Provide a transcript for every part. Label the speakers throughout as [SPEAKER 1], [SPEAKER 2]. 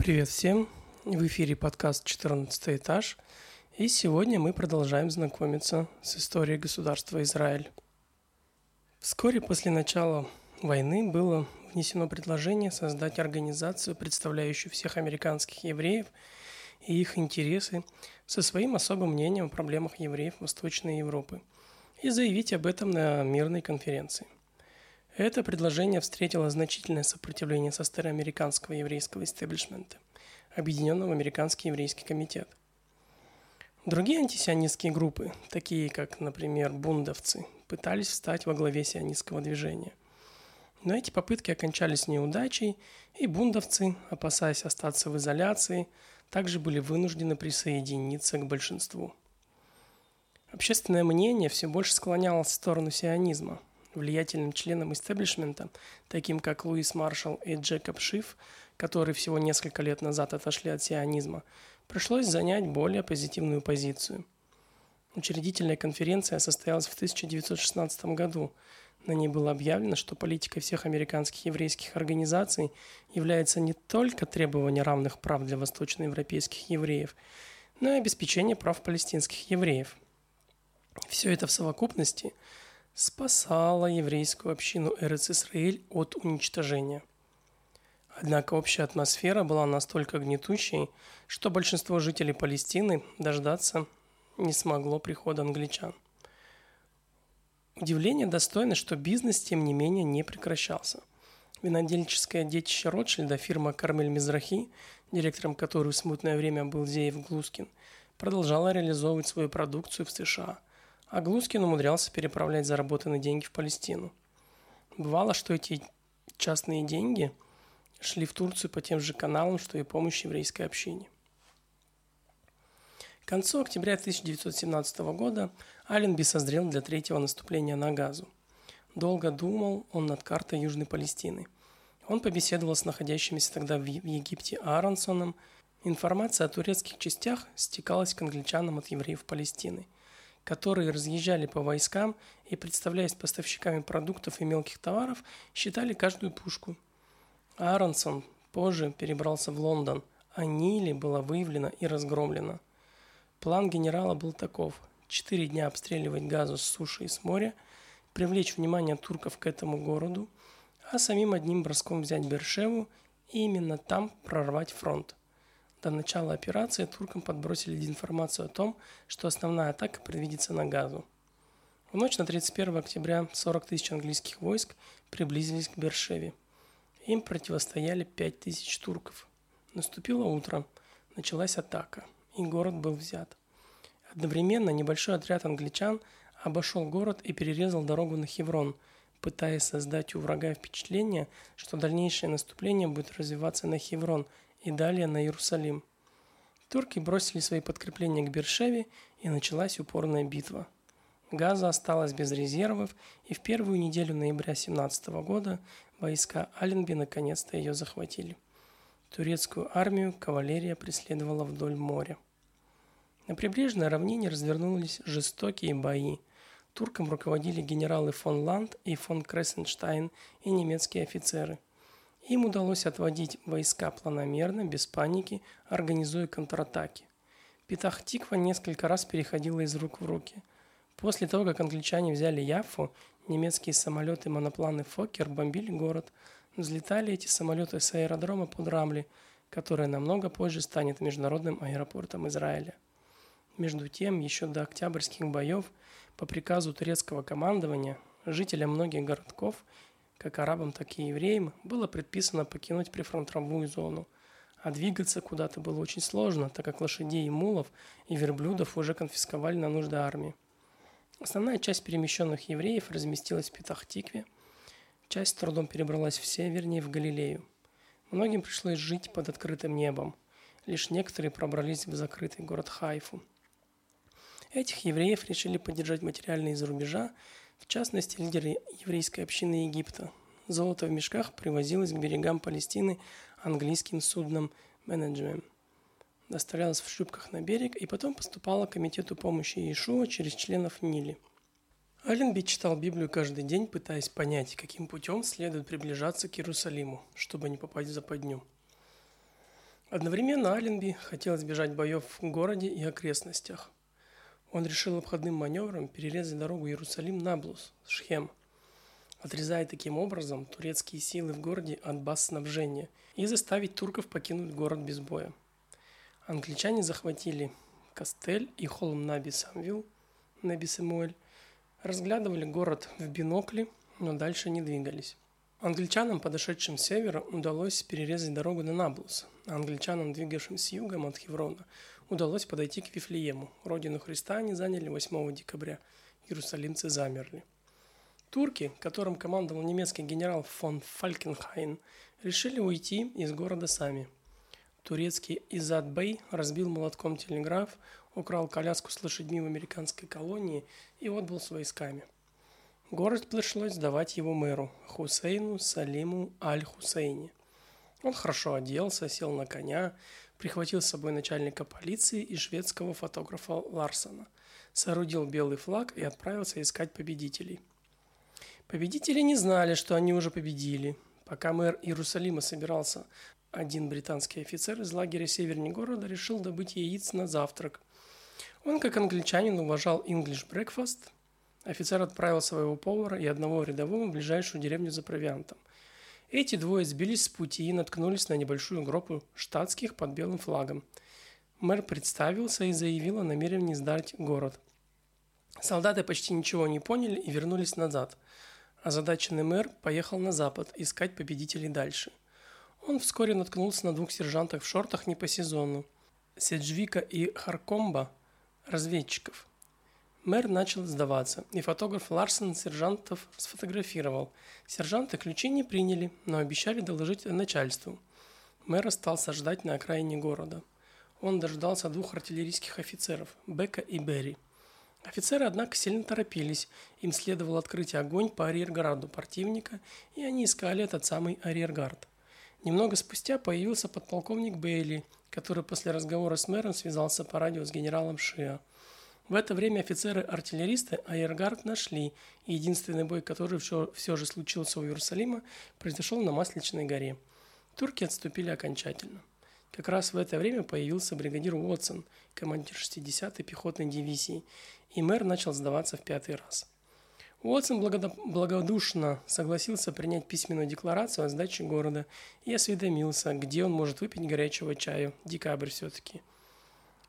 [SPEAKER 1] Привет всем! В эфире подкаст «14 этаж», и сегодня мы продолжаем знакомиться с историей государства Израиль. Вскоре после начала войны было внесено предложение создать организацию, представляющую всех американских евреев и их интересы со своим особым мнением о проблемах евреев Восточной Европы и заявить об этом на мирной конференции. Это предложение встретило значительное сопротивление со стороны американского еврейского истеблишмента, объединенного в Американский еврейский комитет. Другие антисионистские группы, такие как, например, бундовцы, пытались встать во главе сионистского движения. Но эти попытки окончались неудачей, и бундовцы, опасаясь остаться в изоляции, также были вынуждены присоединиться к большинству. Общественное мнение все больше склонялось в сторону сионизма. Влиятельным членам истеблишмента, таким как Луис Маршалл и Джекоб Шиф, которые всего несколько лет назад отошли от сионизма, пришлось занять более позитивную позицию. Учредительная конференция состоялась в 1916 году – на ней было объявлено, что политикой всех американских еврейских организаций является не только требование равных прав для восточноевропейских евреев, но и обеспечение прав палестинских евреев. Все это в совокупности спасало еврейскую общину Эрец-Исраиль от уничтожения. Однако общая атмосфера была настолько гнетущей, что большинство жителей Палестины дождаться не смогло прихода англичан – Удивление достойно, что бизнес, тем не менее, не прекращался. Винодельческое детище Ротшильда, фирма «Кармель Мизрахи», директором которой в смутное время был Зеев Глускин, продолжала реализовывать свою продукцию в США, а Глускин умудрялся переправлять заработанные деньги в Палестину. Бывало, что эти частные деньги шли в Турцию по тем же каналам, что и помощь еврейской общине – к концу октября 1917 года Аленби созрел для третьего наступления на Газу. Долго думал он над картой Южной Палестины. Он побеседовал с находящимися тогда в Египте Ааронсоном. Информация о турецких частях стекалась к англичанам от евреев Палестины, которые разъезжали по войскам и, представляясь поставщиками продуктов и мелких товаров, считали каждую пушку. Ааронсон позже перебрался в Лондон, а Нили была выявлена и разгромлена – План генерала был таков – четыре дня обстреливать газу с суши и с моря, привлечь внимание турков к этому городу, а самим одним броском взять Бершеву и именно там прорвать фронт. До начала операции туркам подбросили информацию о том, что основная атака предвидится на газу. В ночь на 31 октября 40 тысяч английских войск приблизились к Бершеве. Им противостояли 5 тысяч турков. Наступило утро, началась атака – и город был взят. Одновременно небольшой отряд англичан обошел город и перерезал дорогу на Хеврон, пытаясь создать у врага впечатление, что дальнейшее наступление будет развиваться на Хеврон и далее на Иерусалим. Турки бросили свои подкрепления к Бершеве, и началась упорная битва. Газа осталась без резервов, и в первую неделю ноября 17 года войска Аленби наконец-то ее захватили. Турецкую армию кавалерия преследовала вдоль моря. На прибрежной равнине развернулись жестокие бои. Туркам руководили генералы фон Ланд и фон Крессенштайн и немецкие офицеры. Им удалось отводить войска планомерно, без паники, организуя контратаки. Петах-Тиква несколько раз переходила из рук в руки. После того, как англичане взяли Яффу, немецкие самолеты-монопланы «Фоккер» бомбили город – Взлетали эти самолеты с аэродрома под Рамли, который намного позже станет международным аэропортом Израиля. Между тем, еще до октябрьских боев по приказу турецкого командования жителям многих городков, как арабам, так и евреям, было предписано покинуть прифронтовую зону, а двигаться куда-то было очень сложно, так как лошадей и мулов и верблюдов уже конфисковали на нужды армии. Основная часть перемещенных евреев разместилась в Петахтикве – Часть с трудом перебралась в севернее, в Галилею. Многим пришлось жить под открытым небом. Лишь некоторые пробрались в закрытый город Хайфу. Этих евреев решили поддержать материально из-за рубежа, в частности, лидеры еврейской общины Египта. Золото в мешках привозилось к берегам Палестины английским судном «Менеджмент». Доставлялось в шлюпках на берег и потом поступало комитету помощи Иешуа через членов Нили – Аленби читал Библию каждый день, пытаясь понять, каким путем следует приближаться к Иерусалиму, чтобы не попасть в западню. Одновременно Аленби хотел избежать боев в городе и окрестностях. Он решил обходным маневром перерезать дорогу Иерусалим-Наблус, Шхем, отрезая таким образом турецкие силы в городе от баз снабжения и заставить турков покинуть город без боя. Англичане захватили Кастель и холм Наби Самвил, Наби Самуэль, разглядывали город в бинокле, но дальше не двигались. Англичанам, подошедшим с севера, удалось перерезать дорогу на Наблус, а англичанам, двигавшим с юга от Хеврона, удалось подойти к Вифлеему. Родину Христа они заняли 8 декабря. Иерусалимцы замерли. Турки, которым командовал немецкий генерал фон Фалькенхайн, решили уйти из города сами. Турецкий Изад Бей разбил молотком телеграф, украл коляску с лошадьми в американской колонии и отбыл с войсками – Город пришлось сдавать его мэру Хусейну Салиму Аль-Хусейни. Он хорошо оделся, сел на коня, прихватил с собой начальника полиции и шведского фотографа Ларсона, соорудил белый флаг и отправился искать победителей. Победители не знали, что они уже победили. Пока мэр Иерусалима собирался, один британский офицер из лагеря севернее города решил добыть яиц на завтрак. Он, как англичанин, уважал English breakfast – Офицер отправил своего повара и одного рядового в ближайшую деревню за провиантом. Эти двое сбились с пути и наткнулись на небольшую группу штатских под белым флагом. Мэр представился и заявил о намерении сдать город. Солдаты почти ничего не поняли и вернулись назад. Озадаченный мэр поехал на запад искать победителей дальше. Он вскоре наткнулся на двух сержантов в шортах не по сезону. Седжвика и Харкомба – разведчиков – Мэр начал сдаваться, и фотограф Ларсон сержантов сфотографировал. Сержанты ключи не приняли, но обещали доложить начальству. Мэр остался ждать на окраине города. Он дождался двух артиллерийских офицеров – Бека и Берри. Офицеры, однако, сильно торопились. Им следовало открыть огонь по арьергарду противника, и они искали этот самый арьергард. Немного спустя появился подполковник Бейли, который после разговора с мэром связался по радио с генералом Шиа – в это время офицеры-артиллеристы Айергард нашли, и единственный бой, который все, все же случился у Иерусалима, произошел на Масличной горе. Турки отступили окончательно. Как раз в это время появился бригадир Уотсон, командир 60-й пехотной дивизии, и мэр начал сдаваться в пятый раз. Уотсон благодушно согласился принять письменную декларацию о сдаче города и осведомился, где он может выпить горячего чая. Декабрь все-таки –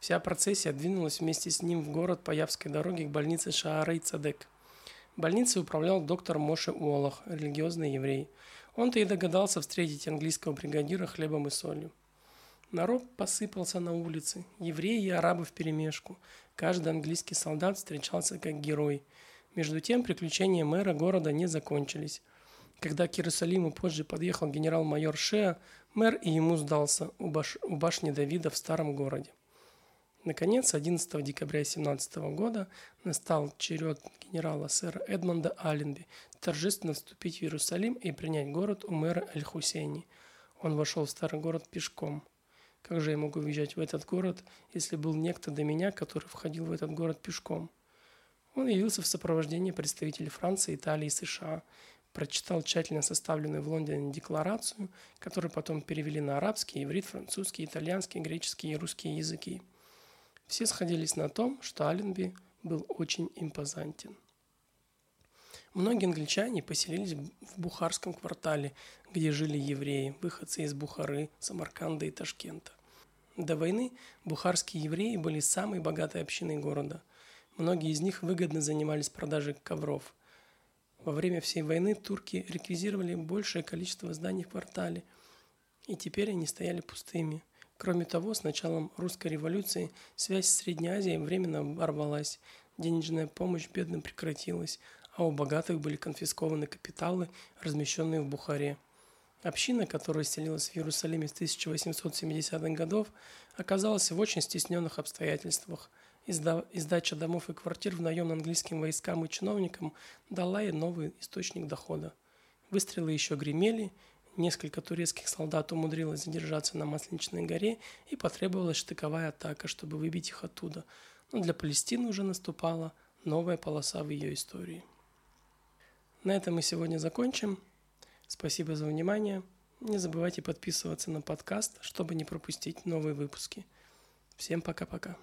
[SPEAKER 1] Вся процессия двинулась вместе с ним в город по Явской дороге к больнице Шаарей Цадек. Больницей управлял доктор Моше Уолах, религиозный еврей. Он-то и догадался встретить английского бригадира хлебом и солью. Народ посыпался на улицы, евреи и арабы вперемешку. Каждый английский солдат встречался как герой. Между тем приключения мэра города не закончились. Когда к Иерусалиму позже подъехал генерал-майор Шеа, мэр и ему сдался у, баш... у башни Давида в старом городе. Наконец, 11 декабря 17 года настал черед генерала сэра Эдмонда Алленби торжественно вступить в Иерусалим и принять город у мэра Эль-Хусейни. Он вошел в старый город пешком. Как же я могу въезжать в этот город, если был некто до меня, который входил в этот город пешком? Он явился в сопровождении представителей Франции, Италии и США, прочитал тщательно составленную в Лондоне декларацию, которую потом перевели на арабский, иврит, французский, итальянский, греческий и русский языки – все сходились на том, что Аленби был очень импозантен. Многие англичане поселились в Бухарском квартале, где жили евреи, выходцы из Бухары, Самарканда и Ташкента. До войны бухарские евреи были самой богатой общиной города. Многие из них выгодно занимались продажей ковров. Во время всей войны турки реквизировали большее количество зданий в квартале, и теперь они стояли пустыми – Кроме того, с началом русской революции связь с Средней Азией временно оборвалась, денежная помощь бедным прекратилась, а у богатых были конфискованы капиталы, размещенные в Бухаре. Община, которая селилась в Иерусалиме с 1870-х годов, оказалась в очень стесненных обстоятельствах. Издача домов и квартир в наем английским войскам и чиновникам дала ей новый источник дохода. Выстрелы еще гремели, Несколько турецких солдат умудрилось задержаться на Масленичной горе и потребовалась штыковая атака, чтобы выбить их оттуда. Но для Палестины уже наступала новая полоса в ее истории. На этом мы сегодня закончим. Спасибо за внимание. Не забывайте подписываться на подкаст, чтобы не пропустить новые выпуски. Всем пока-пока.